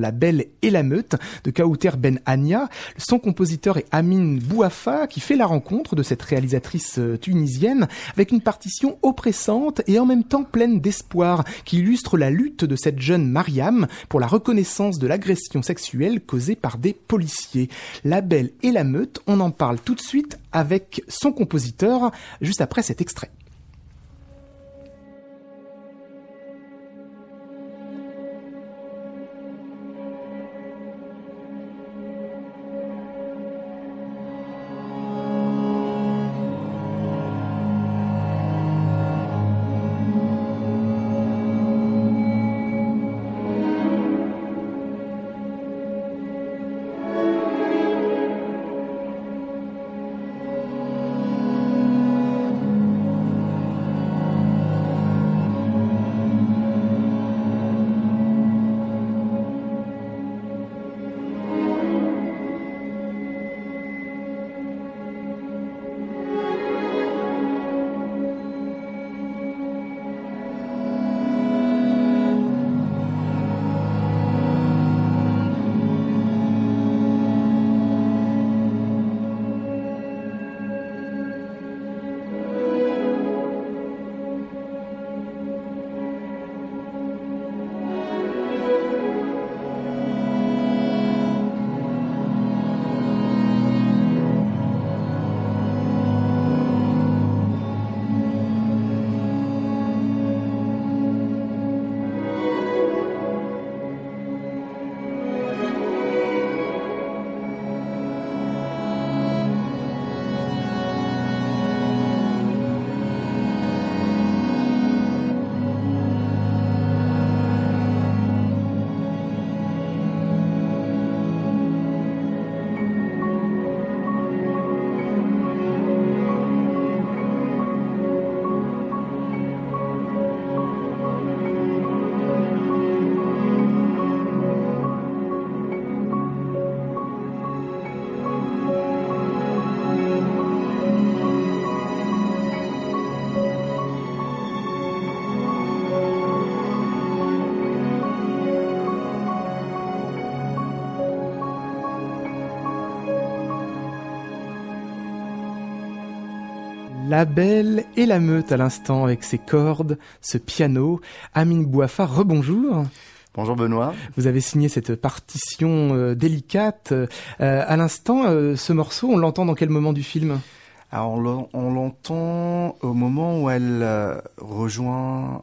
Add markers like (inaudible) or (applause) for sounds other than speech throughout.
La Belle et la Meute de Kauter Ben Ania. Son compositeur est Amin Bouafa qui fait la rencontre de cette réalisatrice euh, tunisienne avec une partition oppressante et en même temps pleine d'espoir qui illustre la lutte de cette jeune Mariam pour la reconnaissance de l'agression sexuelle causée par des policiers. La Belle et la Meute, on en parle tout de suite avec son compositeur juste après cet extrait. La Belle et la Meute à l'instant avec ses cordes, ce piano. Amine Bouafa, rebonjour. Bonjour Benoît. Vous avez signé cette partition euh, délicate. Euh, à l'instant, euh, ce morceau, on l'entend dans quel moment du film? Alors on l'entend au moment où elle rejoint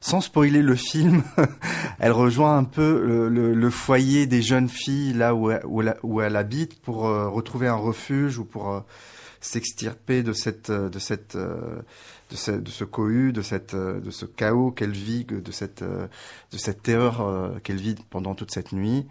sans spoiler le film, (laughs) elle rejoint un peu le, foyer des jeunes filles là où, où, elle, habite pour retrouver un refuge ou pour s'extirper de cette de cette de ce, de ce cohue, de cette de ce chaos qu'elle vit, de cette de cette terreur euh, qu'elle vit pendant toute cette nuit.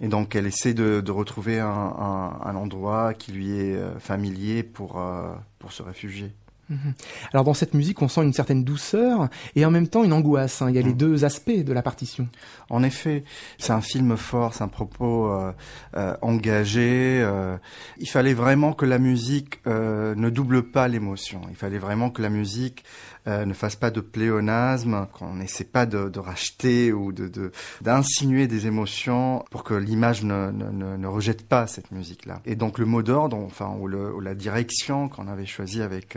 Et donc elle essaie de, de retrouver un, un, un, endroit qui lui est euh, familier pour euh, pour se réfugier. Mhm. Alors dans cette musique, on sent une certaine douceur et en même temps une angoisse. Hein. Il y a les mhm. deux aspects de la partition. En effet, c'est un film fort, c'est un propos euh, euh, engagé. Euh, il fallait vraiment que la musique ne double pas l'émotion. Il fallait vraiment que la musique ne fasse pas de pléonasme, qu'on n'essaie pas de, de, racheter ou de d'insinuer des émotions pour que l'image ne, ne, ne, rejette pas cette musique-là. Et donc le mot d'ordre, enfin ou, le, ou la direction qu'on avait choisi avec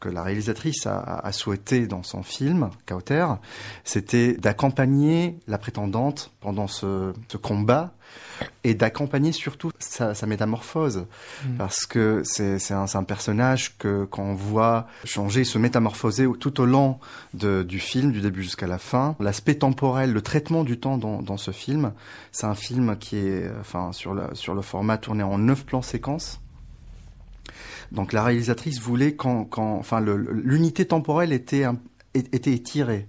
que la réalisatrice a, a, souhaité dans son film, Kauter, c'était d'accompagner la prétendante pendant ce, ce combat et d'accompagner surtout sa, sa métamorphose mm. parce que c'est un, un, personnage que qu'on voit changer, se métamorphoser tout au long de, du film, du début jusqu'à la fin. L'aspect temporel, le traitement du temps dans, dans ce film, c'est un film qui est, enfin, sur le, sur le format tourné en neuf plans séquences donc la réalisatrice voulait quand, quand enfin l'unité temporelle était était étirée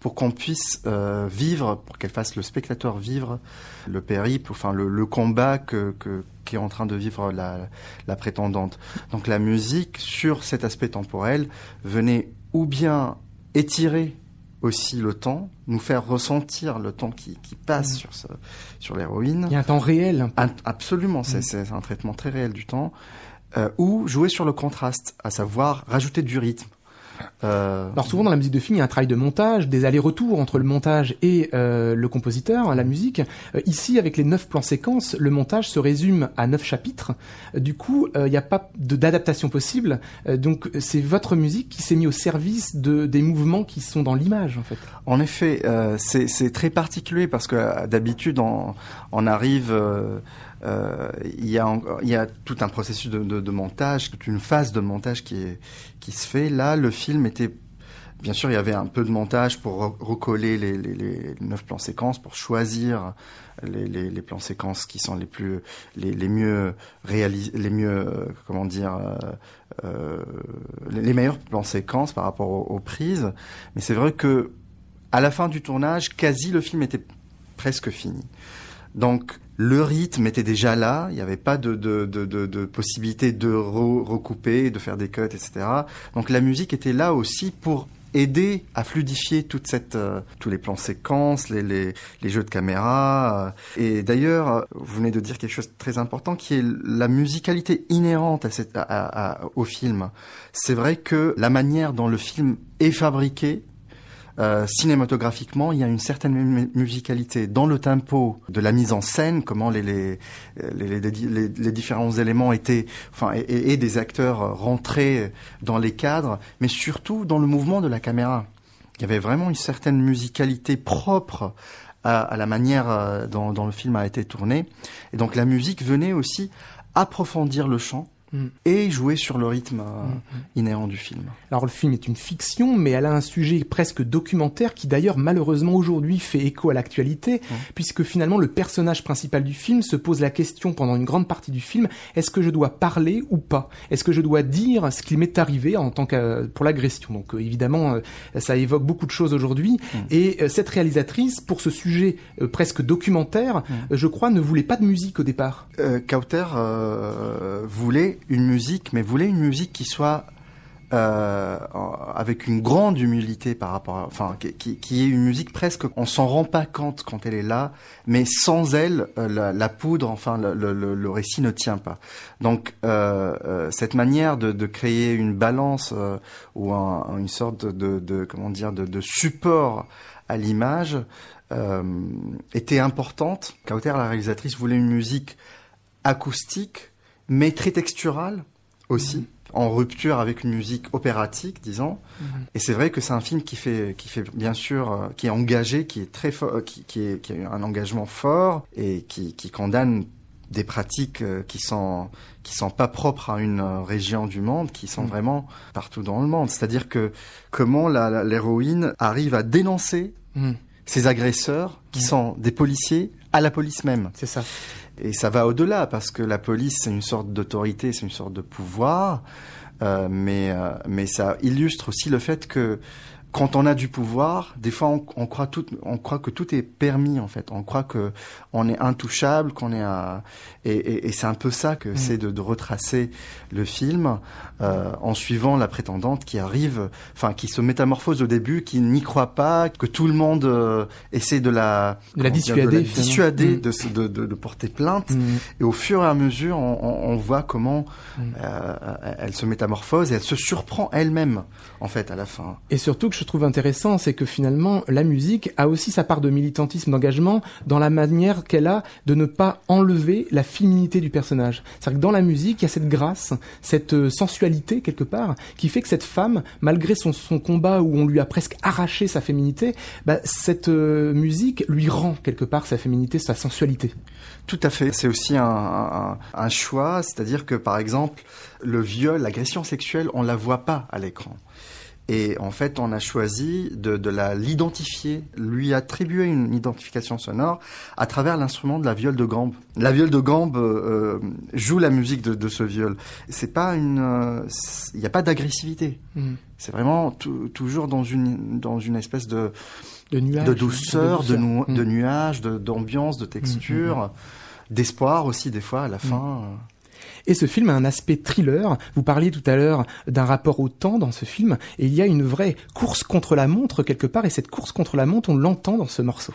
pour qu'on puisse euh, vivre, pour qu'elle fasse le spectateur vivre le périple, enfin le, le combat que, que qu'est en train de vivre la, la prétendante. Donc la musique sur cet aspect temporel venait ou bien étirer aussi le temps, nous faire ressentir le temps qui, qui passe mmh. sur, ce, sur l'héroïne. Il y a un temps réel. absolument, mmh. c'est un traitement très réel du temps euh, ou jouer sur le contraste, à savoir rajouter du rythme. Euh... Alors souvent dans la musique de film, il y a un travail de montage, des allers-retours entre le montage et euh, le compositeur, la musique. Euh, ici, avec les neuf plans séquences, le montage se résume à neuf chapitres. Euh, du coup, euh, il n'y a pas d'adaptation possible. donc c'est votre musique qui s'est mise au service de, des mouvements qui sont dans l'image, en fait. En effet, c'est très particulier parce que d'habitude, on, on, arrive euh, il, y a, il y a tout un processus de, montage, toute une phase de montage qui, se fait. Là, le film était Bien sûr, il y avait un peu de montage pour recoller les, les, neuf plans séquences, pour choisir les, plans séquences qui sont les plus, les, mieux réalisés, les mieux, euh, comment dire, euh, euh, les meilleurs plans séquences par rapport aux, aux prises. Mais c'est vrai que à la fin du tournage, quasi le film était presque fini. Donc le rythme était déjà là, il n'y avait pas de, de, de, de, possibilité de recouper, de faire des cuts, etc. Donc la musique était là aussi pour aider à fluidifier toute cette, euh, tous les plans séquences, les, les, les jeux de caméra. Euh. et d'ailleurs, vous venez de dire quelque chose de très important qui est la musicalité inhérente à cette, à, au film. C'est vrai que la manière dont le film est fabriqué euh, cinématographiquement, il y a une certaine musicalité dans le tempo de la mise en scène, comment les, les, les, différents éléments étaient, enfin, et, des acteurs rentraient dans les cadres, mais surtout dans le mouvement de la caméra. Il y avait vraiment une certaine musicalité propre à, la manière euh, dont le film a été tourné. Et donc la musique venait aussi approfondir le chant Mm. et jouer sur le rythme euh, mm, mm. inhérent du film. Alors le film est une fiction, mais elle a un sujet presque documentaire qui d'ailleurs malheureusement aujourd'hui fait écho à l'actualité, puisque finalement le personnage principal du film se pose la question pendant une grande partie du film est-ce que je dois parler ou pas? Est-ce que je dois dire ce qui m'est arrivé en tant que pour l'agression? Donc euh, évidemment euh, ça évoque beaucoup de choses aujourd'hui, et cette réalisatrice pour ce sujet presque documentaire, je crois, ne voulait pas de musique au départ. Kauter voulait une musique, mais voulait une musique qui soit euh, avec une grande humilité par rapport, à, enfin, qui, est une musique presque, on s'en rend pas compte quand elle est là, mais sans elle, euh, la, poudre, enfin, le, récit ne tient pas. Donc, euh, euh cette manière de, créer une balance euh, ou un, une sorte de, de, comment dire, de, de support à l'image était importante. Kauter, la réalisatrice, voulait une musique acoustique mais très textural aussi. Mhm. en rupture avec une musique opératique, disons. Mhm. Et c'est vrai que c'est un film qui fait, qui fait bien sûr, euh, qui est engagé, qui est très fort, qui, qui, est, qui a un engagement fort et qui, qui condamne des pratiques euh, qui sont qui sont pas propres à une euh, région du monde, qui sont mhm. vraiment partout dans le monde. C'est-à-dire que comment l'héroïne arrive à dénoncer ces agresseurs qui sont des policiers à la police même. C'est ça. Et ça va au-delà parce que la police, c'est une sorte d'autorité, c'est une sorte de pouvoir. Euh, mais, euh, mais ça illustre aussi le fait que quand on a du pouvoir, des fois on, on, croit tout, on croit que tout est permis en fait. On croit que on est intouchable, qu'on est à... et, et, et c'est un peu ça que mm. c'est de, de, retracer le film euh, en suivant la prétendante qui arrive, enfin qui se métamorphose au début, qui n'y croit pas, que tout le monde euh, essaie de la, de la dissuader, de, la dissuader mm. de, de, de, porter plainte. Mm. Et au fur et à mesure, on, on, on voit comment euh, elle se métamorphose et elle se surprend elle-même en fait à la fin. Et surtout que je trouve intéressant, c'est que finalement, la musique a aussi sa part de militantisme, d'engagement, dans la manière qu'elle a de ne pas enlever la féminité du personnage. C'est-à-dire que dans la musique, il y a cette grâce, cette euh, sensualité, quelque part, qui fait que cette femme, malgré son, combat où on lui a presque arraché sa féminité, bah, cette euh, musique lui rend, quelque part, sa féminité, sa sensualité. Tout à fait. C'est aussi un, un, un choix, c'est-à-dire que, par exemple, le viol, l'agression sexuelle, on la voit pas à l'écran. Et en fait, on a choisi de, de la l'identifier, lui attribuer une identification sonore à travers l'instrument de la viole de gambe. La viole de gambe euh, joue la musique de, de ce viol. C'est pas une, euh, il n'y a pas d'agressivité. Mm. C'est vraiment toujours dans une dans une espèce de de, nuage, de douceur, de, nu mm. de nuages, d'ambiance, de, de, texture, d'espoir aussi des fois à la fin. Et ce film a un aspect thriller. Vous parliez tout à l'heure d'un rapport au temps dans ce film, et il y a une vraie course contre la montre quelque part, et cette course contre la montre, on l'entend dans ce morceau.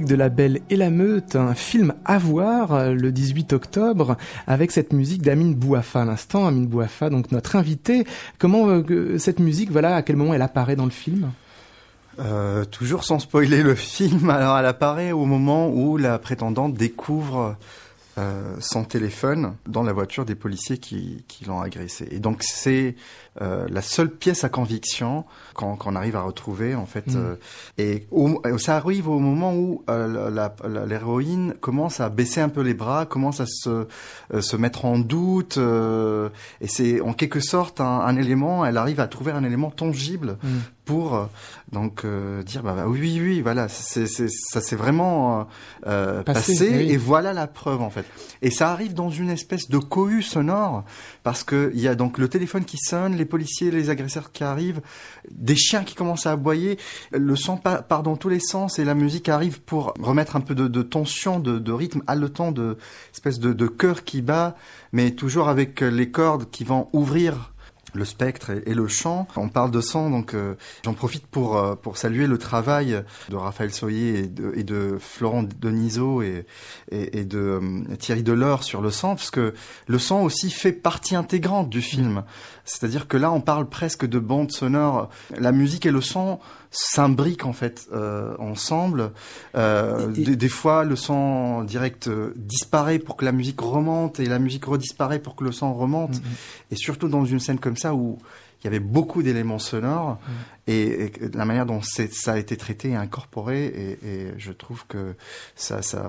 De la Belle et la Meute, un film à voir euh, le 18 octobre avec cette musique d'Amine Bouafa à l'instant. Amine Bouafa, donc notre invité. Comment euh, cette musique, voilà, à quel moment elle apparaît dans le film? Euh, toujours sans spoiler le (laughs) film, alors elle apparaît au moment où la prétendante découvre euh, son téléphone dans la voiture des policiers qui, qui l'ont agressé. Et donc c'est euh, la seule pièce à conviction qu'on arrive à retrouver en fait. Mm. Euh, et ça arrive au moment où euh, l'héroïne commence à baisser un peu les bras, commence à se, se mettre en doute. et c'est en quelque sorte un, un, élément. Elle arrive à trouver un élément tangible mm. Pour donc dire bah, bah, oui oui voilà c'est ça s'est vraiment passé, et voilà la preuve en fait. Et ça arrive dans une espèce de cohue sonore parce que il y a donc le téléphone qui sonne les policiers, les agresseurs qui arrivent, des chiens qui commencent à aboyer, le sang part dans tous les sens et la musique arrive pour remettre un peu de, tension, de, de, rythme haletant, de espèce de, de cœur qui bat, mais toujours avec les cordes qui vont ouvrir le spectre et, le chant. On parle de sang, donc euh, j'en profite pour euh, pour saluer le travail de Raphaël Soyer et de, et de Florent Denisot et, et, de euh, Thierry Delors sur le sang, parce que le sang aussi fait partie intégrante du film. C'est-à-dire que là, on parle presque de bande sonore. La musique et le son s'imbriquent en fait euh, ensemble. Euh, des, fois, le son direct euh, disparaît pour que la musique remonte et la musique redisparaît pour que le son remonte. Mm-hmm. Et surtout dans une scène comme ça où il y avait beaucoup d'éléments sonores mm. et, la manière dont ça a été traité et incorporé. Et, je trouve que ça, ça,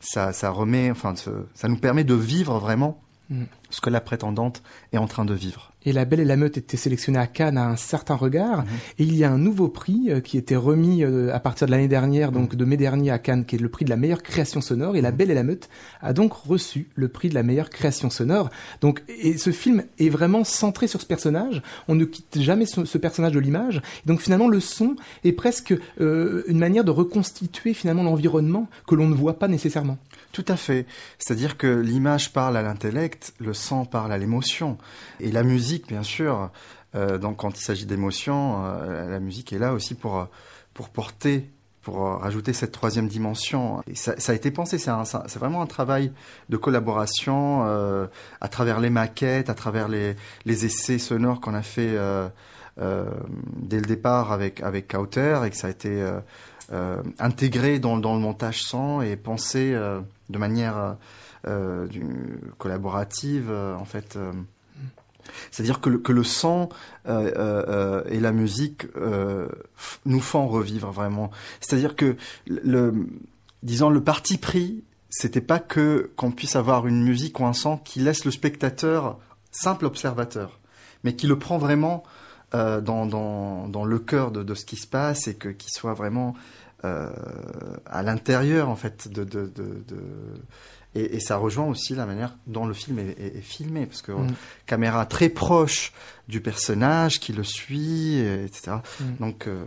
ça, ça remet, enfin, ça nous permet de vivre vraiment mm. Ce que la prétendante est en train de vivre. Et La Belle et la Meute était sélectionnée à Cannes à un certain regard. Mhm. Et il y a un nouveau prix euh, qui était remis euh, à partir de l'année dernière, donc mhm. de mai dernier à Cannes, qui est le prix de la meilleure création sonore. Et La mhm. Belle et la Meute a donc reçu le prix de la meilleure création sonore. Donc, et ce film est vraiment centré sur ce personnage. On ne quitte jamais ce, personnage de l'image. Donc finalement, le son est presque euh, une manière de reconstituer finalement l'environnement que l'on ne voit pas nécessairement. Tout à fait. C'est-à-dire que l'image parle à l'intellect, le son parle à l'émotion. Et la musique, bien sûr, euh, donc quand il s'agit d'émotion, euh, la musique est là aussi pour, pour porter, pour rajouter cette troisième dimension. Et ça, a été pensé, c'est, vraiment un travail de collaboration euh, à travers les maquettes, à travers les, les essais sonores qu'on a fait euh, euh, dès le départ avec, avec Kauter et que ça a été euh, intégré dans, dans, le montage son et pensé euh, de manière euh, collaborative, en fait. C'est-à-dire que le, que le son et la musique nous font revivre vraiment. C'est-à-dire que le, disons, le parti pris, c'était pas que qu'on puisse avoir une musique ou un son qui laisse le spectateur simple observateur, mais qui le prend vraiment dans, dans, dans, le cœur de, de, ce qui se passe et que qui soit vraiment euh, à l'intérieur en fait de... Et, et, ça rejoint aussi la manière dont le film est, est, est filmé, parce que mm. caméra très proche du personnage qui le suit, etc. Mm. Donc, euh...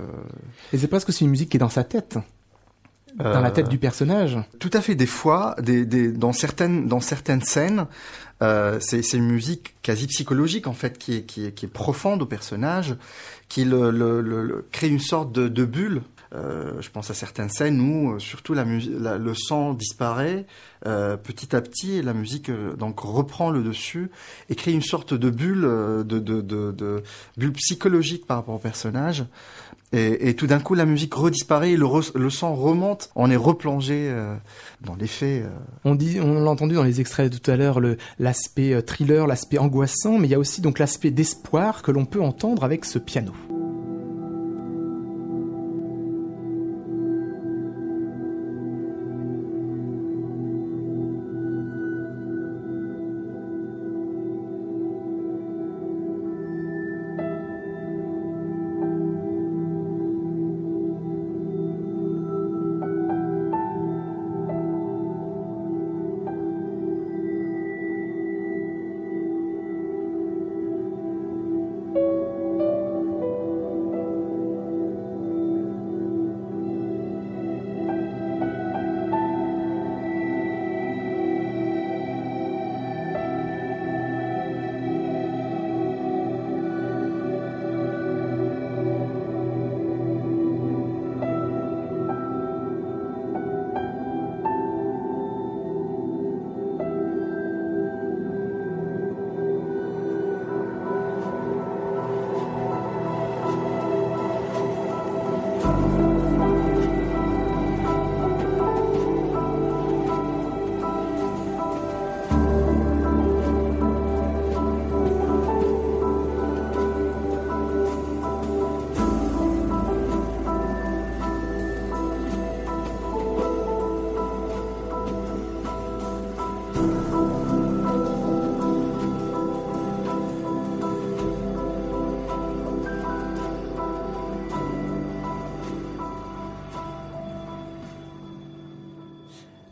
et c'est presque aussi une musique qui est dans sa tête, dans la tête du personnage. Tout à fait. Des fois, des, des, dans certaines dans certaines scènes, euh, c'est une musique quasi psychologique en fait, qui est qui est, qui est profonde au personnage, qui le, le, le, crée une sorte de, de bulle euh, je pense à certaines scènes où euh, surtout la, la le sang disparaît euh, petit à petit et la musique donc reprend le dessus et crée une sorte de bulle de, bulle psychologique par rapport au personnage. Et, et tout d'un coup, la musique redisparaît, le, le sang remonte, on est replongé dans les faits. On dit, on l'a entendu dans les extraits de tout à l'heure, l'aspect thriller, l'aspect angoissant, mais il y a aussi donc l'aspect d'espoir que l'on peut entendre avec ce piano.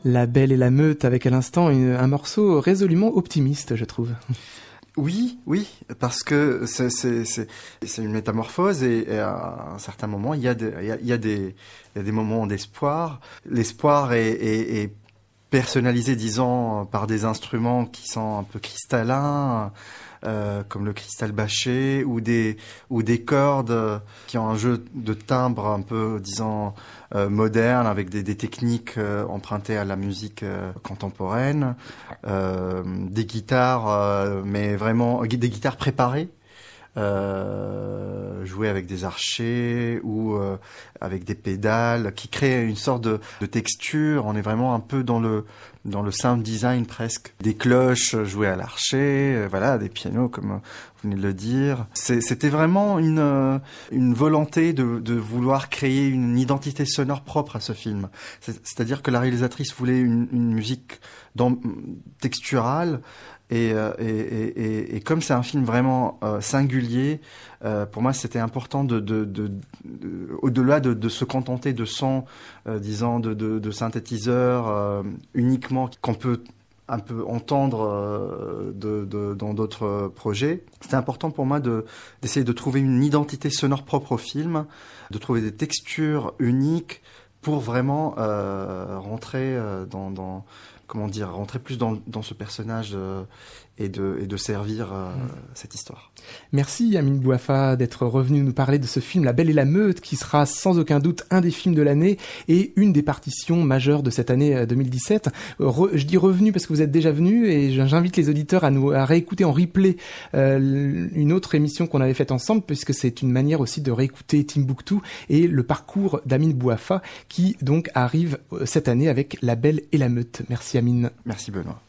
La Belle et la Meute avec à l'instant un morceau résolument optimiste, je trouve. Oui, oui, parce que c'est une métamorphose et, à un certain moment, il y a, des, moments d'espoir. L'espoir est, personnalisé, disons, par des instruments qui sont un peu cristallins, euh, comme le cristal bâché, ou des, ou des cordes qui ont un jeu de timbre un peu, disons, euh, moderne, avec des, des techniques euh, empruntées à la musique euh, contemporaine, des guitares, mais vraiment des guitares préparées. Euh, jouer avec des archers ou euh, avec des pédales qui créent une sorte de, de, texture. On est vraiment un peu dans le dans le sound design presque. Des cloches jouées à l'archer, euh, voilà, des pianos comme vous venez de le dire. C'était vraiment une une volonté de, de vouloir créer une identité sonore propre à ce film. C'est-à-dire que la réalisatrice voulait une, une musique dans, texturale euh, et, et, comme c'est un film vraiment euh, singulier, euh, pour moi c'était important de, de, de, au-delà de, se contenter de sons, disons, de, synthétiseurs uniquement qu'on peut un peu entendre dans d'autres projets. C'était important pour moi d'essayer de trouver une identité sonore propre au film, de trouver des textures uniques pour vraiment rentrer dans comment dire, rentrer plus dans, dans ce personnage euh, et, de, et de servir euh, mm. cette histoire. Merci Amine Bouafa d'être revenu nous parler de ce film La Belle et la Meute qui sera sans aucun doute un des films de l'année et une des partitions majeures de cette année 2017. Euh, je dis revenu parce que vous êtes déjà venu et j'invite les auditeurs à nous à réécouter en replay une autre émission qu'on avait faite ensemble puisque c'est une manière aussi de réécouter Timbuktu et le parcours d'Amine Bouafa qui donc arrive cette année avec La Belle et la Meute. Merci Merci Benoît.